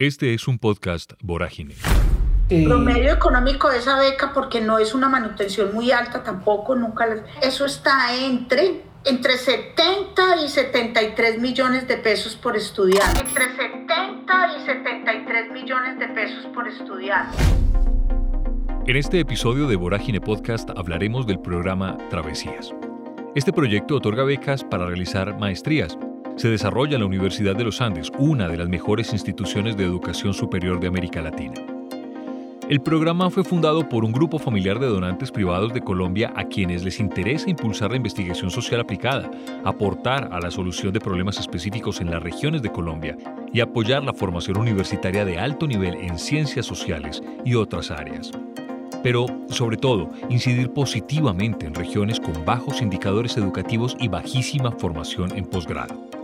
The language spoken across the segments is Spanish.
Este es un podcast Vorágine. El promedio económico de esa beca, porque no es una manutención muy alta tampoco, nunca. Eso está entre, entre 70 y 73 millones de pesos por estudiante. Entre 70 y 73 millones de pesos por estudiante. En este episodio de Vorágine Podcast hablaremos del programa Travesías. Este proyecto otorga becas para realizar maestrías se desarrolla en la Universidad de los Andes, una de las mejores instituciones de educación superior de América Latina. El programa fue fundado por un grupo familiar de donantes privados de Colombia a quienes les interesa impulsar la investigación social aplicada, aportar a la solución de problemas específicos en las regiones de Colombia y apoyar la formación universitaria de alto nivel en ciencias sociales y otras áreas. Pero, sobre todo, incidir positivamente en regiones con bajos indicadores educativos y bajísima formación en posgrado.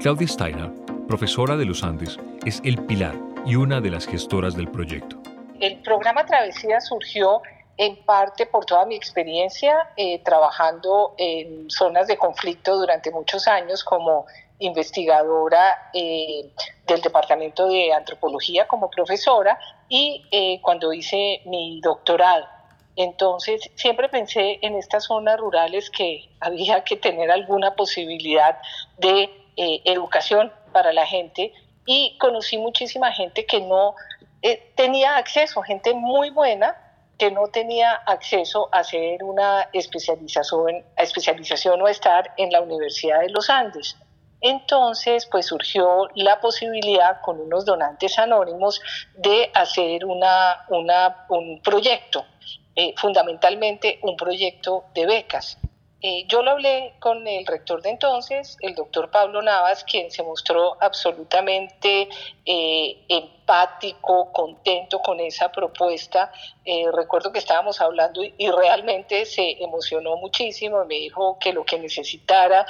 Claudia Steiner, profesora de los Andes, es el pilar y una de las gestoras del proyecto. El programa Travesía surgió en parte por toda mi experiencia eh, trabajando en zonas de conflicto durante muchos años como investigadora eh, del Departamento de Antropología como profesora y eh, cuando hice mi doctorado. Entonces, siempre pensé en estas zonas rurales que había que tener alguna posibilidad de eh, educación para la gente y conocí muchísima gente que no eh, tenía acceso, gente muy buena que no tenía acceso a hacer una especialización, especialización o estar en la Universidad de los Andes. Entonces, pues surgió la posibilidad con unos donantes anónimos de hacer una, un proyecto, eh, fundamentalmente un proyecto de becas. Eh, yo lo hablé con el rector de entonces, el doctor Pablo Navas, quien se mostró absolutamente eh, empático, contento con esa propuesta. Eh, recuerdo que estábamos hablando y, realmente se emocionó muchísimo, me dijo que lo que necesitara,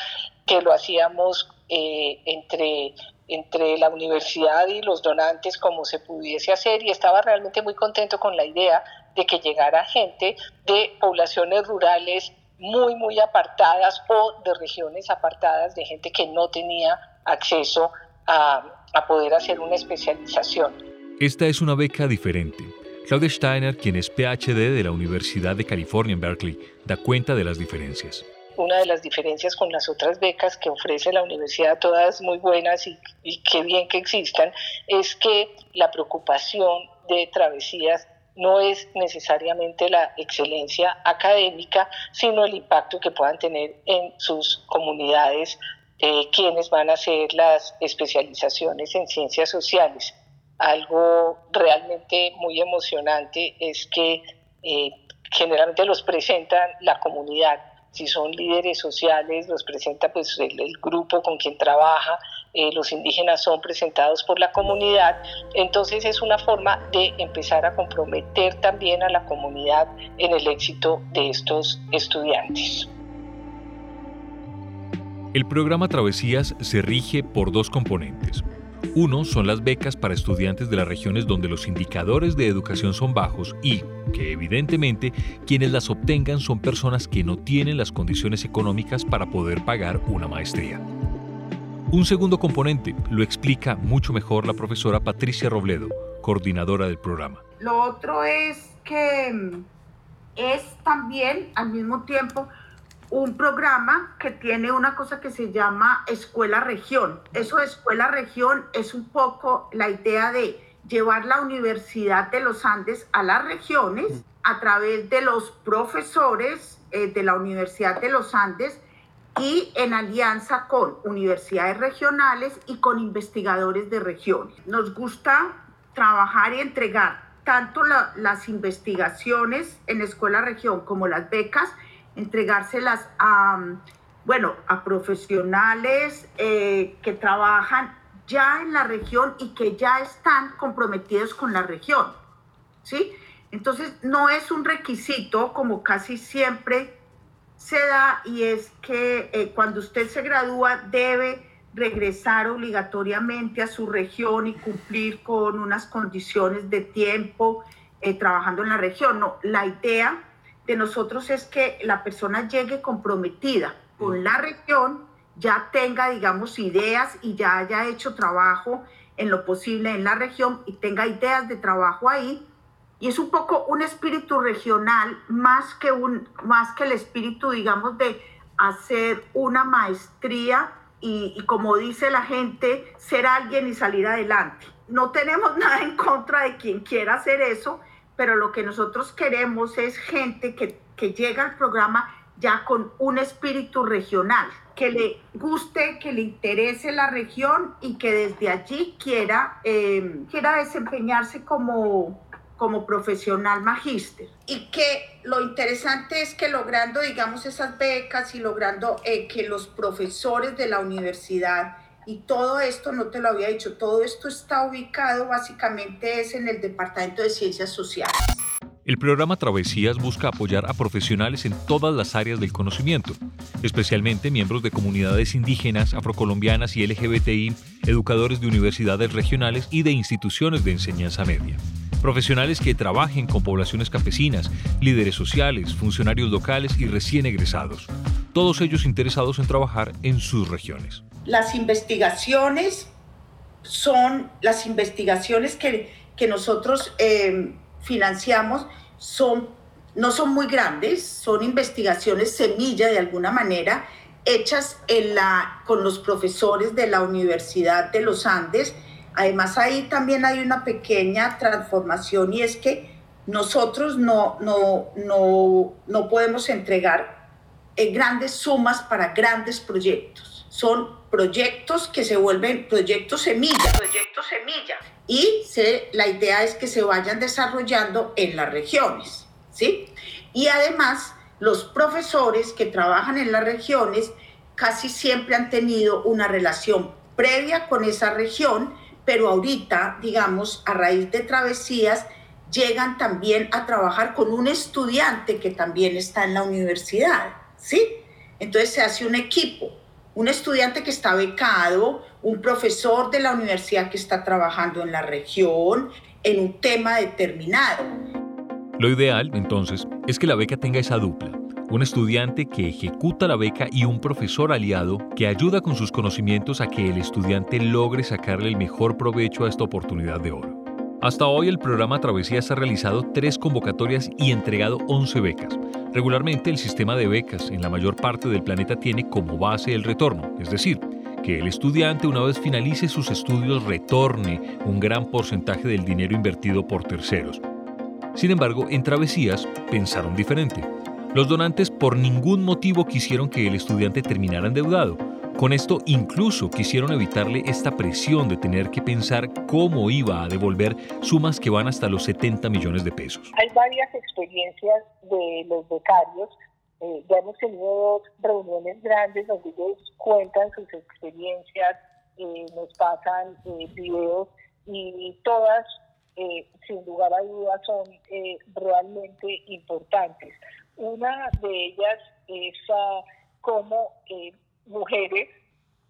que lo hacíamos entre entre la universidad y los donantes como se pudiese hacer y estaba realmente muy contento con la idea de que llegara gente de poblaciones rurales muy, muy apartadas o de regiones apartadas de gente que no tenía acceso a, a poder hacer una especialización. Esta es una beca diferente. Claudia Steiner, quien es PhD de la Universidad de California en Berkeley, da cuenta de las diferencias. Una de las diferencias con las otras becas que ofrece la universidad, todas muy buenas y, y qué bien que existan, es que la preocupación de travesías no es necesariamente la excelencia académica, sino el impacto que puedan tener en sus comunidades eh, quienes van a hacer las especializaciones en ciencias sociales. Algo realmente muy emocionante es que eh, generalmente los presentan la comunidad si son líderes sociales, los presenta pues el, grupo con quien trabaja, eh, los indígenas son presentados por la comunidad, entonces es una forma de empezar a comprometer también a la comunidad en el éxito de estos estudiantes. El programa Travesías se rige por dos componentes. Uno son las becas para estudiantes de las regiones donde los indicadores de educación son bajos y que evidentemente quienes las obtengan son personas que no tienen las condiciones económicas para poder pagar una maestría. Un segundo componente lo explica mucho mejor la profesora Patricia Robledo, coordinadora del programa. Lo otro es que mm, es también al mismo tiempo un programa que tiene una cosa que se llama Escuela Región. Eso de Escuela Región es un poco la idea de llevar la Universidad de los Andes a las regiones a través de los profesores eh, de la Universidad de los Andes y en alianza con universidades regionales y con investigadores de regiones. Nos gusta trabajar y entregar tanto las investigaciones en Escuela Región como las becas entregárselas a, bueno, a profesionales eh, que trabajan ya en la región y que ya están comprometidos con la región, ¿sí? Entonces, no es un requisito como casi siempre se da y es que eh, cuando usted se gradúa debe regresar obligatoriamente a su región y cumplir con unas condiciones de tiempo eh, trabajando en la región. No, la idea de nosotros es que la persona llegue comprometida con la región, ya tenga, digamos, ideas y ya haya hecho trabajo en lo posible en la región y tenga ideas de trabajo ahí. Y es un poco un espíritu regional más que, un, más que el espíritu, digamos, de hacer una maestría y, y como dice la gente, ser alguien y salir adelante. No tenemos nada en contra de quien quiera hacer eso, pero lo que nosotros queremos es gente que, que llega al programa ya con un espíritu regional, que le guste, que le interese la región y que desde allí quiera, eh, quiera desempeñarse como, como profesional magíster. Y que lo interesante es que logrando, digamos, esas becas y logrando eh, que los profesores de la universidad y todo esto, no te lo había dicho, todo esto está ubicado básicamente es en el Departamento de Ciencias Sociales. El programa Travesías busca apoyar a profesionales en todas las áreas del conocimiento, especialmente miembros de comunidades indígenas, afrocolombianas y LGBTI, educadores de universidades regionales y de instituciones de enseñanza media. Profesionales que trabajen con poblaciones campesinas, líderes sociales, funcionarios locales y recién egresados, todos ellos interesados en trabajar en sus regiones. Las investigaciones son las investigaciones que, que nosotros eh, financiamos son, no son muy grandes, son investigaciones semilla de alguna manera, hechas en la, con los profesores de la Universidad de los Andes. Además, ahí también hay una pequeña transformación y es que nosotros no, no, no, no podemos entregar eh, grandes sumas para grandes proyectos. Son proyectos que se vuelven proyectos semilla, proyectos. Y la idea es que se vayan desarrollando en las regiones, ¿sí? Y además, los profesores que trabajan en las regiones casi siempre han tenido una relación previa con esa región, pero ahorita, digamos, a raíz de travesías, llegan también a trabajar con un estudiante que también está en la universidad, ¿sí? Entonces se hace un equipo un estudiante que está becado, un profesor de la universidad que está trabajando en la región, en un tema determinado. Lo ideal, entonces, es que la beca tenga esa dupla. Un estudiante que ejecuta la beca y un profesor aliado que ayuda con sus conocimientos a que el estudiante logre sacarle el mejor provecho a esta oportunidad de oro. Hasta hoy el programa Travesías ha realizado tres convocatorias y entregado 11 becas, Regularmente el sistema de becas en la mayor parte del planeta tiene como base el retorno, es decir, que el estudiante una vez finalice sus estudios retorne un gran porcentaje del dinero invertido por terceros. Sin embargo, en Travesías pensaron diferente. Los donantes por ningún motivo quisieron que el estudiante terminara endeudado, con esto incluso quisieron evitarle esta presión de tener que pensar cómo iba a devolver sumas que van hasta los 70 millones de pesos. Hay varias experiencias de los becarios. Eh, ya hemos tenido reuniones grandes donde ellos cuentan sus experiencias, eh, nos pasan eh, videos y todas, sin lugar a dudas, son realmente importantes. Una de ellas es uh, cómo mujeres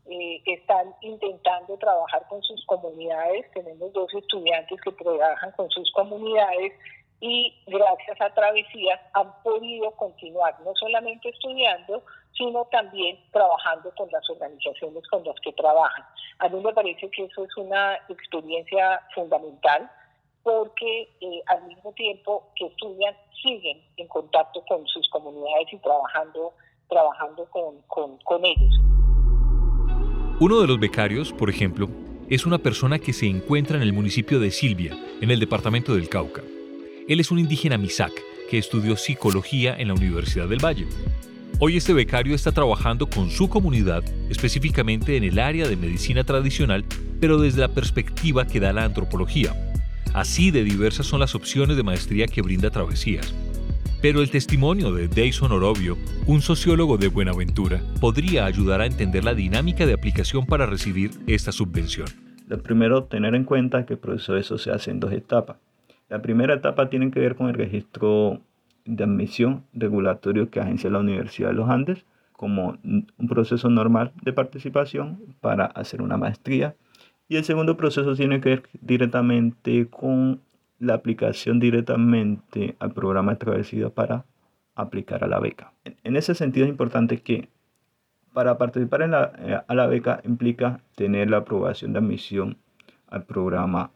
eh, están intentando trabajar con sus comunidades. Tenemos dos estudiantes que trabajan con sus comunidades y gracias a Travesías han podido continuar no solamente estudiando, sino también trabajando con las organizaciones con las que trabajan. A mí me parece que eso es una experiencia fundamental porque eh, al mismo tiempo que estudian, siguen en contacto con sus comunidades y trabajando trabajando con, con, ellos. Uno de los becarios, por ejemplo, es una persona que se encuentra en el municipio de Silvia, en el departamento del Cauca. Él es un indígena Misak que estudió psicología en la Universidad del Valle. Hoy este becario está trabajando con su comunidad, específicamente en el área de medicina tradicional, pero desde la perspectiva que da la antropología. Así de diversas son las opciones de maestría que brinda Travesías. Pero el testimonio de Dayson Orobio, un sociólogo de Buenaventura, podría ayudar a entender la dinámica de aplicación para recibir esta subvención. Lo primero, tener en cuenta que el proceso eso se hace en dos etapas. La primera etapa tiene que ver con el registro de admisión regulatorio que agencia la Universidad de los Andes como un proceso normal de participación para hacer una maestría. Y el segundo proceso tiene que ver directamente con la aplicación directamente al programa de para aplicar a la beca. En ese sentido es importante que para participar en la, eh, a la beca implica tener la aprobación de admisión al programa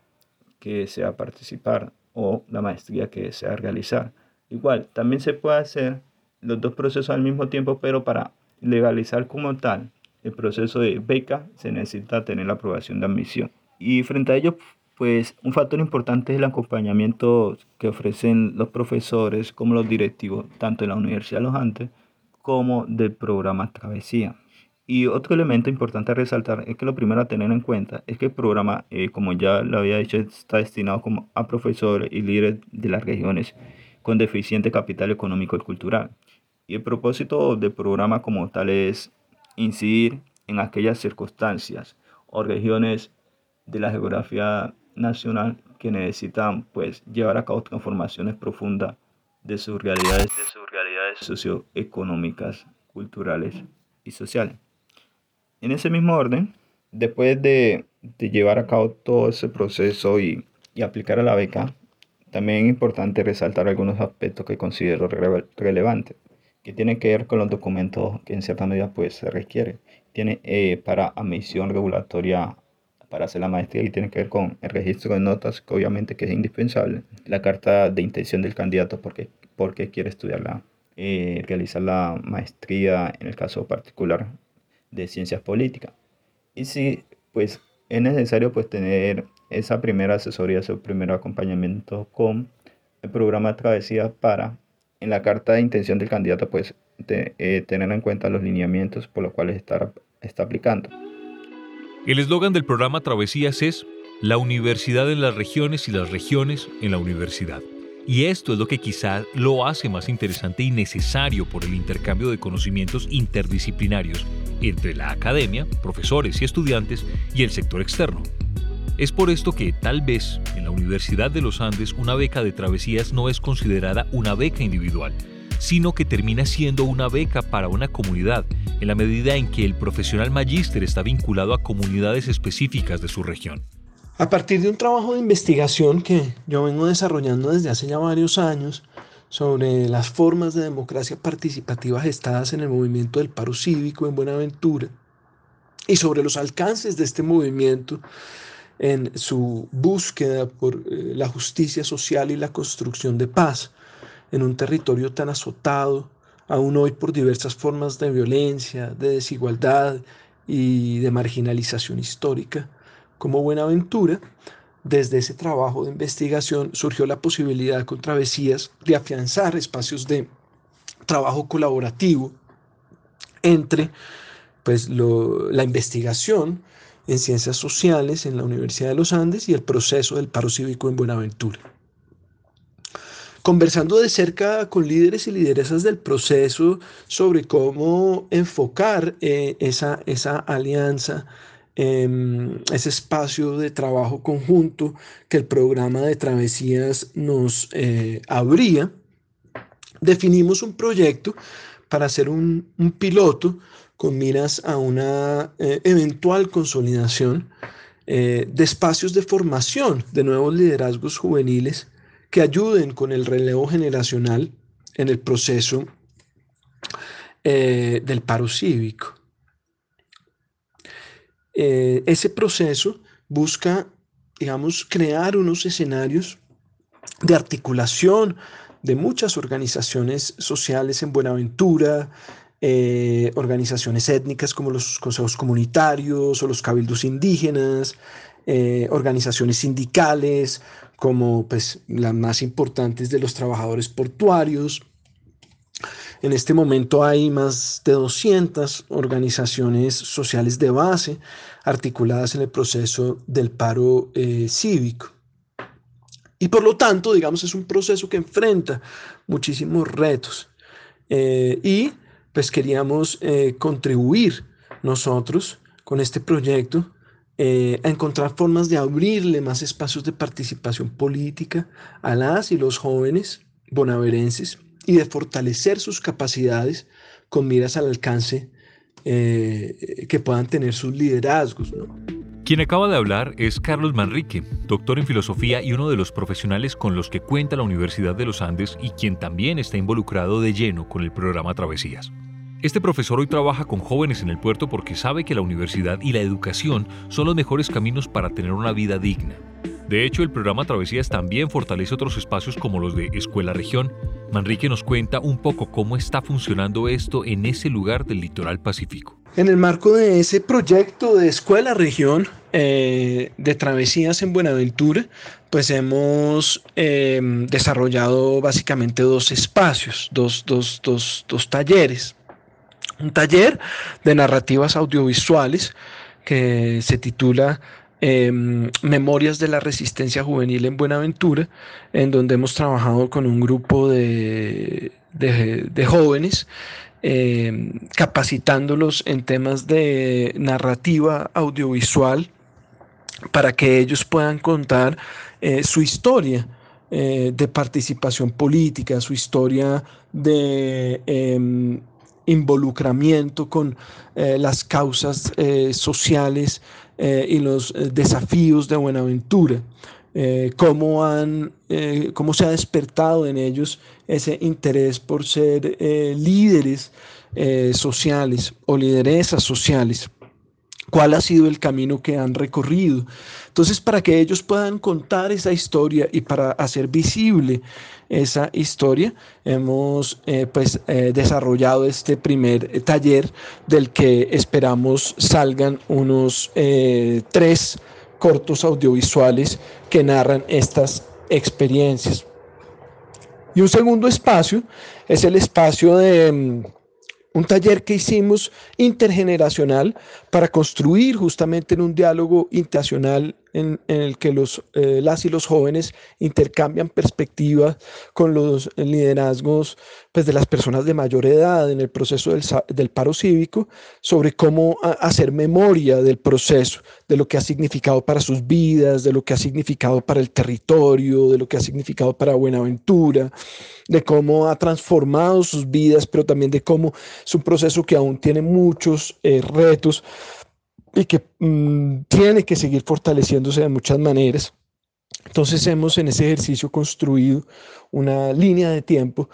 que desea participar o la maestría que desea realizar. Igual, también se puede hacer los dos procesos al mismo tiempo, pero para legalizar como tal el proceso de beca se necesita tener la aprobación de admisión. Y frente a ello, pues un factor importante es el acompañamiento que ofrecen los profesores como los directivos, tanto de la Universidad los Andes como del programa Travesía. Y otro elemento importante a resaltar es que lo primero a tener en cuenta es que el programa, eh, como ya lo había dicho, está destinado como a profesores y líderes de las regiones con deficiente capital económico y cultural. Y el propósito del programa como tal es incidir en aquellas circunstancias o regiones de la geografía nacional que necesitan pues llevar a cabo transformaciones profundas de sus realidades, de sus realidades socioeconómicas, culturales y sociales. En ese mismo orden, después de, de llevar a cabo todo ese proceso y, y, aplicar a la beca, también es importante resaltar algunos aspectos que considero relevantes, que tienen que ver con los documentos que en cierta medida pues, se requiere. Tiene eh, para admisión regulatoria para hacer la maestría y tiene que ver con el registro de notas, que obviamente que es indispensable, la carta de intención del candidato porque, porque quiere estudiarla, eh, realizar la maestría en el caso particular de ciencias políticas. Y si pues es necesario pues tener esa primera asesoría, ese primer acompañamiento con el programa Travesía para en la carta de intención del candidato pues eh, tener en cuenta los lineamientos por los cuales está, está aplicando. El eslogan del programa Travesías es La universidad en las regiones y las regiones en la universidad. Y esto es lo que quizá lo hace más interesante y necesario por el intercambio de conocimientos interdisciplinarios entre la academia, profesores y estudiantes y el sector externo. Es por esto que tal vez en la Universidad de los Andes una beca de travesías no es considerada una beca individual, sino que termina siendo una beca para una comunidad, en la medida en que el profesional magíster está vinculado a comunidades específicas de su región. A partir de un trabajo de investigación que yo vengo desarrollando desde hace ya varios años sobre las formas de democracia participativa gestadas en el movimiento del paro cívico en Buenaventura y sobre los alcances de este movimiento en su búsqueda por eh, la justicia social y la construcción de paz, en un territorio tan azotado, aún hoy por diversas formas de violencia, de desigualdad y de marginalización histórica, como Buenaventura, desde ese trabajo de investigación surgió la posibilidad con Travesías de afianzar espacios de trabajo colaborativo entre pues, la investigación en ciencias sociales en la Universidad de los Andes y el proceso del paro cívico en Buenaventura. Conversando de cerca con líderes y lideresas del proceso sobre cómo enfocar eh, esa, esa alianza, em, ese espacio de trabajo conjunto que el programa de travesías nos eh, abría, definimos un proyecto para hacer un, piloto con miras a una eh, eventual consolidación de espacios de formación de nuevos liderazgos juveniles que ayuden con el relevo generacional en el proceso eh, del paro cívico. Eh, ese proceso busca, digamos, crear unos escenarios de articulación de muchas organizaciones sociales en Buenaventura, eh, organizaciones étnicas como los consejos comunitarios o los cabildos indígenas, organizaciones sindicales, como pues, las más importantes de los trabajadores portuarios. En este momento hay más de 200 organizaciones sociales de base articuladas en el proceso del paro eh, cívico. Y por lo tanto, digamos, es un proceso que enfrenta muchísimos retos. Eh, y pues queríamos eh, contribuir nosotros con este proyecto eh, a encontrar formas de abrirle más espacios de participación política a las y los jóvenes bonaverenses y de fortalecer sus capacidades con miras al alcance eh, que puedan tener sus liderazgos. Quien acaba de hablar es Carlos Manrique, doctor en filosofía y uno de los profesionales con los que cuenta la Universidad de los Andes y quien también está involucrado de lleno con el programa Travesías. Este profesor hoy trabaja con jóvenes en el puerto porque sabe que la universidad y la educación son los mejores caminos para tener una vida digna. De hecho, el programa Travesías también fortalece otros espacios como los de Escuela Región. Manrique nos cuenta un poco cómo está funcionando esto en ese lugar del litoral pacífico. En el marco de ese proyecto de Escuela Región eh, de Travesías en Buenaventura, pues hemos em, desarrollado básicamente dos espacios, dos, dos, dos, dos talleres. Un taller de narrativas audiovisuales que se titula Em, Memorias de la Resistencia Juvenil en Buenaventura, en donde hemos trabajado con un grupo de, jóvenes, em, capacitándolos en temas de narrativa audiovisual para que ellos puedan contar eh, su historia eh, de participación política, su historia de em, involucramiento con eh, las causas sociales eh, y los eh, desafíos de Buenaventura, eh, cómo, han, cómo se ha despertado en ellos ese interés por ser líderes sociales o lideresas sociales cuál ha sido el camino que han recorrido. Entonces, para que ellos puedan contar esa historia y para hacer visible esa historia, hemos eh, pues, eh, desarrollado este primer taller del que esperamos salgan unos eh, tres cortos audiovisuales que narran estas experiencias. Y un segundo espacio es el espacio de mm, un taller que hicimos intergeneracional para construir justamente en un diálogo internacional en, el que los, eh, las y los jóvenes intercambian perspectivas con los liderazgos pues, de las personas de mayor edad en el proceso del, del paro cívico, sobre cómo hacer memoria del proceso, de lo que ha significado para sus vidas, de lo que ha significado para el territorio, de lo que ha significado para Buenaventura, de cómo ha transformado sus vidas, pero también de cómo es un proceso que aún tiene muchos eh, retos y que mm, tiene que seguir fortaleciéndose de muchas maneras. Entonces hemos en ese ejercicio construido una línea de tiempo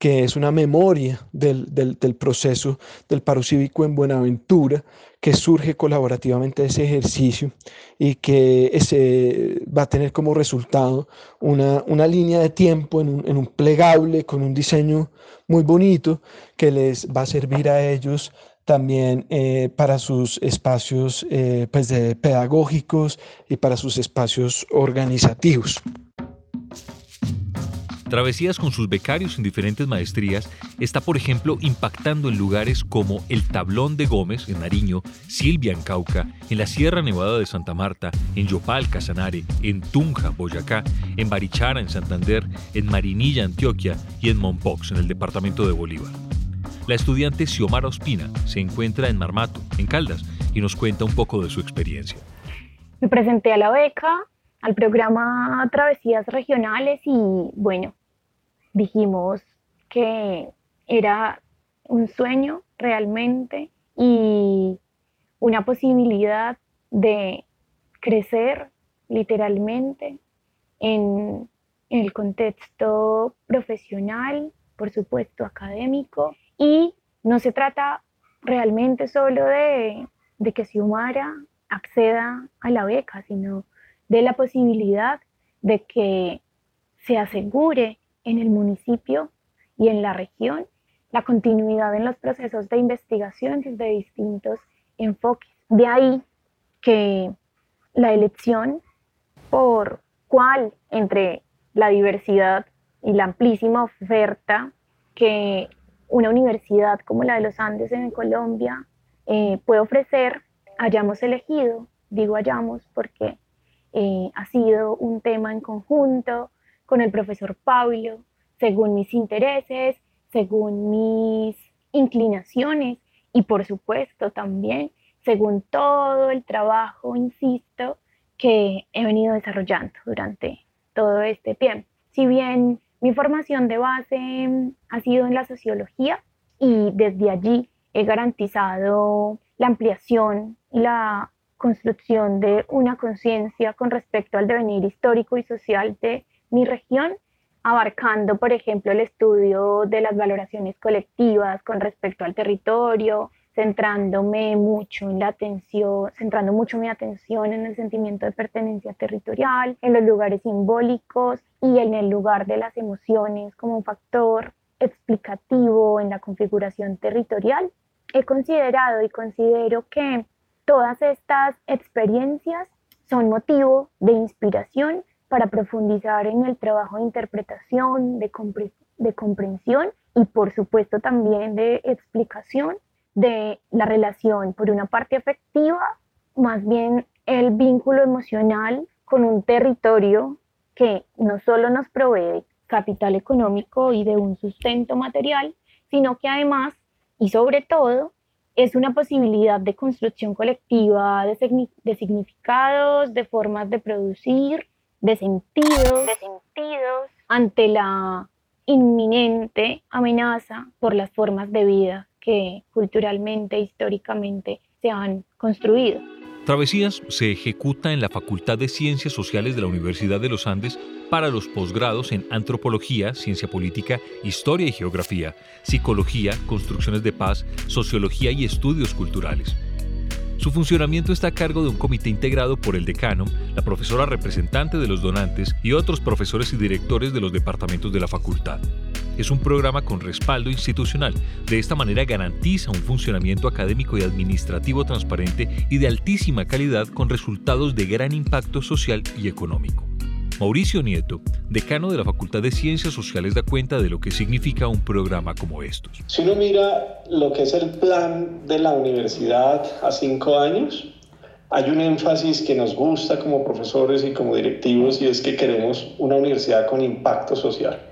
que es una memoria del, del, proceso del paro cívico en Buenaventura, que surge colaborativamente de ese ejercicio y que ese va a tener como resultado una, una línea de tiempo en un, en un, plegable con un diseño muy bonito que les va a servir a ellos también eh, para sus espacios eh, pues pedagógicos y para sus espacios organizativos. Travesías con sus becarios en diferentes maestrías está, por ejemplo, impactando en lugares como el Tablón de Gómez, en Nariño, Silvia, en Cauca, en la Sierra Nevada de Santa Marta, en Yopal, Casanare, en Tunja, Boyacá, en Barichara, en Santander, en Marinilla, Antioquia y en Mompox, en el departamento de Bolívar. La estudiante Xiomara Ospina se encuentra en Marmato, en Caldas, y nos cuenta un poco de su experiencia. Me presenté a la beca, al programa Travesías Regionales y bueno, dijimos que era un sueño realmente y una posibilidad de crecer literalmente en, en el contexto profesional, por supuesto académico y no se trata realmente solo de, que Xiomara acceda a la beca, sino de la posibilidad de que se asegure en el municipio y en la región la continuidad en los procesos de investigación desde distintos enfoques. De ahí que la elección por cuál entre la diversidad y la amplísima oferta que una universidad como la de los Andes en Colombia eh, puede ofrecer, hayamos elegido, digo hayamos porque eh, ha sido un tema en conjunto con el profesor Pablo, según mis intereses, según mis inclinaciones y por supuesto también según todo el trabajo, insisto, que he venido desarrollando durante todo este tiempo. Si bien mi formación de base mm, ha sido en la sociología y desde allí he garantizado la ampliación y la construcción de una conciencia con respecto al devenir histórico y social de mi región. abarcando, por ejemplo, el estudio de las valoraciones colectivas con respecto al territorio, centrándome mucho en la atención, centrando mucho mi atención en el sentimiento de pertenencia territorial, en los lugares simbólicos y en el lugar de las emociones como un factor explicativo en la configuración territorial. He considerado y considero que todas estas experiencias son motivo de inspiración para profundizar en el trabajo de interpretación, de, de comprensión y por supuesto también de explicación de la relación, por una parte afectiva, más bien el vínculo emocional con un territorio que no solo nos provee capital económico y de un sustento material, sino que además y sobre todo es una posibilidad de construcción colectiva de, de significados, de formas de producir, de sentidos, de sentidos. ante la inminente amenaza por las formas de vida que culturalmente, históricamente se han construido. Travesías se ejecuta en la Facultad de Ciencias Sociales de la Universidad de los Andes para los posgrados en Antropología, Ciencia Política, Historia y Geografía, Psicología, Construcciones de Paz, Sociología y Estudios Culturales. Su funcionamiento está a cargo de un comité integrado por el decano, la profesora representante de los donantes y otros profesores y directores de los departamentos de la facultad. Es un programa con respaldo institucional. De esta manera garantiza un funcionamiento académico y administrativo transparente y de altísima calidad con resultados de gran impacto social y económico. Mauricio Nieto, decano de la Facultad de Ciencias Sociales, da cuenta de lo que significa un programa como estos. Si uno mira lo que es el plan de la universidad a cinco años, hay un énfasis que nos gusta como profesores y como directivos y es que queremos una universidad con impacto social.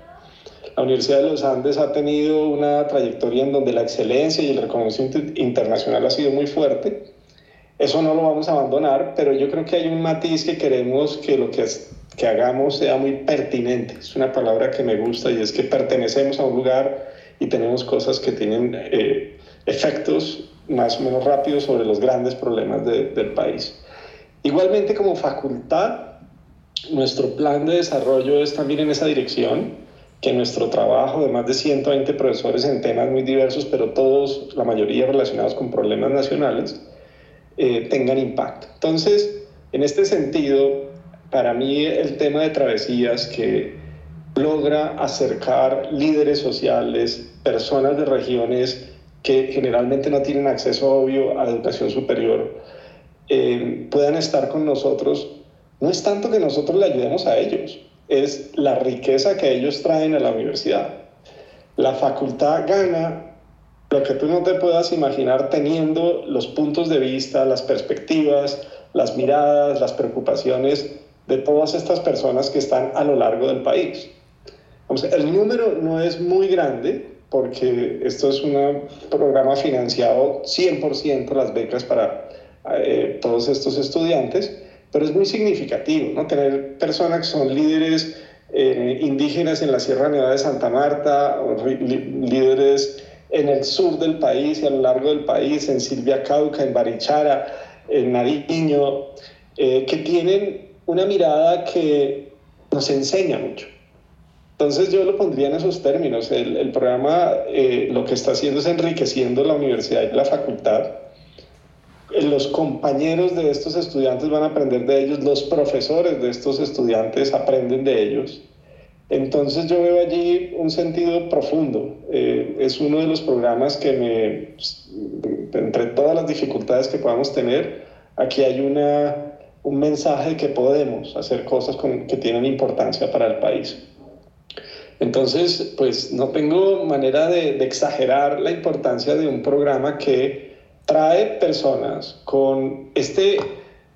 La Universidad de los Andes ha tenido una trayectoria en donde la excelencia y el reconocimiento internacional ha sido muy fuerte. Eso no lo vamos a abandonar, pero yo creo que hay un matiz que queremos que lo que que hagamos sea muy pertinente. Es una palabra que me gusta y es que pertenecemos a un lugar y tenemos cosas que tienen eh, efectos más o menos rápidos sobre los grandes problemas del país. Igualmente como facultad, nuestro plan de desarrollo es también en esa dirección, que nuestro trabajo de más de 120 profesores en temas muy diversos, pero todos, la mayoría relacionados con problemas nacionales, eh, tengan impacto. Entonces, en este sentido, para mí el tema de travesías que logra acercar líderes sociales, personas de regiones que generalmente no tienen acceso obvio a educación superior, eh, puedan estar con nosotros, no es tanto que nosotros le ayudemos a ellos, es la riqueza que ellos traen a la universidad. La facultad gana lo que tú no te puedas imaginar teniendo los puntos de vista, las perspectivas, las miradas, las preocupaciones de todas estas personas que están a lo largo del país. el número no es muy grande porque esto es un programa financiado 100% las becas para eh, todos estos estudiantes, pero es muy significativo, ¿no? Tener personas que son líderes eh, indígenas en la Sierra Nevada de Santa Marta, o líderes en el sur del país y a lo largo del país, en Silvia Cauca, en Barichara, en Nariño, eh, que tienen una mirada que nos enseña mucho. Entonces yo lo pondría en esos términos. El, programa eh, lo que está haciendo es enriqueciendo la universidad y la facultad. Los compañeros de estos estudiantes van a aprender de ellos, los profesores de estos estudiantes aprenden de ellos. Entonces yo veo allí un sentido profundo. Eh, es uno de los programas que me, entre todas las dificultades que podamos tener, aquí hay una un mensaje de que podemos hacer cosas que tienen importancia para el país. Entonces, pues no tengo manera de, exagerar la importancia de un programa que trae personas con este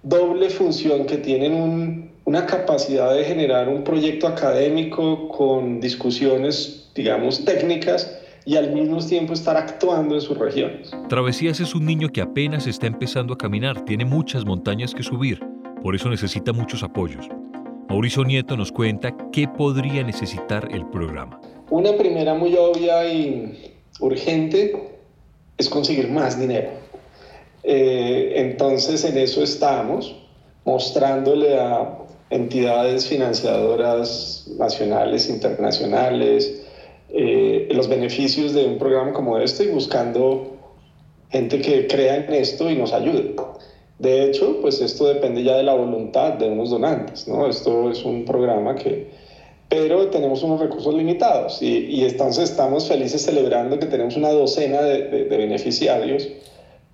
doble función que tienen una capacidad de generar un proyecto académico con discusiones, digamos, técnicas y al mismo tiempo estar actuando en sus regiones. Travesías es un niño que apenas está empezando a caminar, tiene muchas montañas que subir por eso necesita muchos apoyos. Mauricio Nieto nos cuenta qué podría necesitar el programa. Una primera muy obvia y urgente es conseguir más dinero. Eh, entonces en eso estamos, mostrándole a entidades financiadoras nacionales, internacionales, eh, los beneficios de un programa como este y buscando gente que crea en esto y nos ayude. De hecho, pues esto depende ya de la voluntad de unos donantes, ¿no? Esto es un programa que, pero tenemos unos recursos limitados y, y entonces estamos felices celebrando que tenemos una docena de, de, de beneficiarios,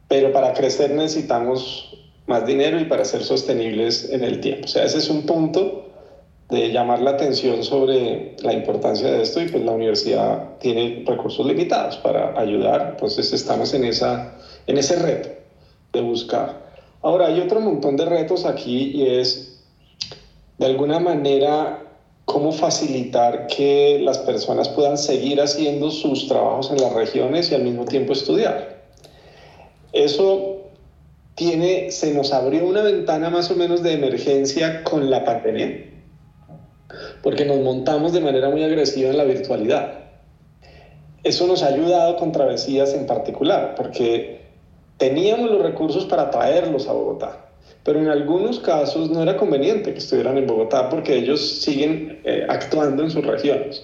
pero para crecer necesitamos más dinero y para ser sostenibles en el tiempo. O sea, ese es un punto de llamar la atención sobre la importancia de esto y pues la universidad tiene recursos limitados para ayudar, entonces estamos en, esa, en ese reto de buscar. Ahora, hay otro montón de retos aquí y es, de alguna manera, cómo facilitar que las personas puedan seguir haciendo sus trabajos en las regiones y al mismo tiempo estudiar. Eso tiene, se nos abrió una ventana más o menos de emergencia con la pandemia porque nos montamos de manera muy agresiva en la virtualidad. Eso nos ha ayudado con travesías en particular, porque teníamos los recursos para traerlos a Bogotá, pero en algunos casos no era conveniente que estuvieran en Bogotá porque ellos siguen eh, actuando en sus regiones.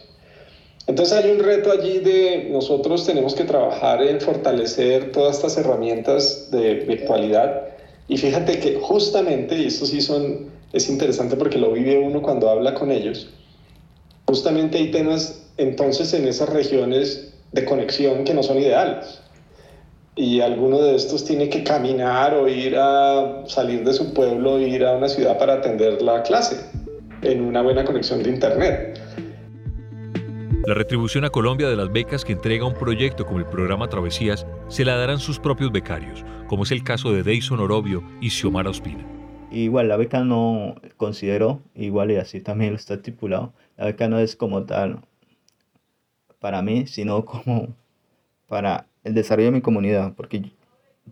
Entonces hay un reto allí de nosotros tenemos que trabajar en fortalecer todas estas herramientas de virtualidad y fíjate que justamente, y estos sí son es interesante porque lo vive uno cuando habla con ellos. Justamente hay temas entonces en esas regiones de conexión que no son ideales. Y alguno de estos tiene que caminar o ir a salir de su pueblo, ir a una ciudad para atender la clase en una buena conexión de Internet. La retribución a Colombia de las becas que entrega un proyecto como el programa Travesías se la darán sus propios becarios, como es el caso de Deison Orobio y Xiomara Ospina. Igual la beca no considero, igual y así también lo está estipulado, la beca no es como tal para mí, sino como para el desarrollo de mi comunidad, porque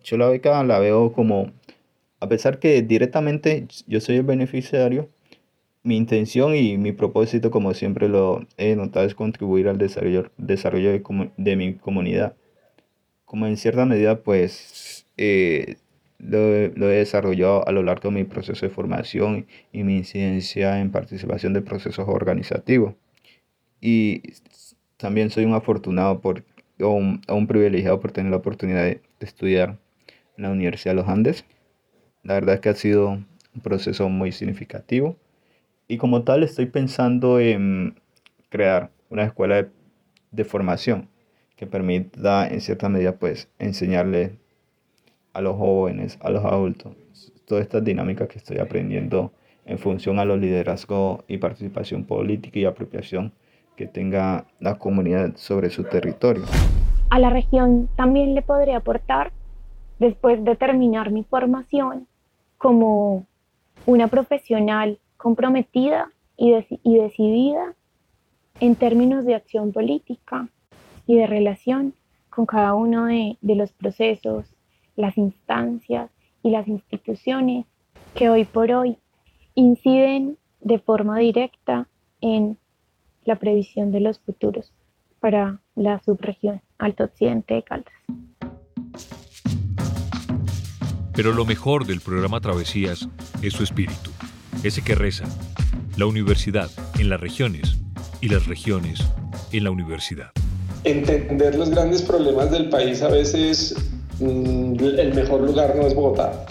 yo la beca la veo como, a pesar que directamente yo soy el beneficiario, mi intención y mi propósito, como siempre lo he notado, es contribuir al desarrollo, desarrollo de, de mi comunidad. Como en cierta medida, pues, eh, lo, he desarrollado a lo largo de mi proceso de formación y mi incidencia en participación de procesos organizativos. Y también soy un afortunado por, o un, privilegiado por tener la oportunidad de, estudiar en la Universidad de los Andes. La verdad es que ha sido un proceso muy significativo. Y como tal estoy pensando en crear una escuela de, de formación que permita en cierta medida pues enseñarle a los jóvenes, a los adultos. Todas estas dinámicas que estoy aprendiendo en función a los liderazgos y participación política y apropiación que tenga la comunidad sobre su territorio. A la región también le podría aportar, después de terminar mi formación, como una profesional comprometida y, decidida en términos de acción política y de relación con cada uno de, de los procesos las instancias y las instituciones que hoy por hoy inciden de forma directa en la previsión de los futuros para la subregión Alto Occidente de Caldas. Pero lo mejor del programa Travesías es su espíritu, ese que reza, la universidad en las regiones y las regiones en la universidad. Entender los grandes problemas del país a veces Mm, el mejor lugar no es Bogotá.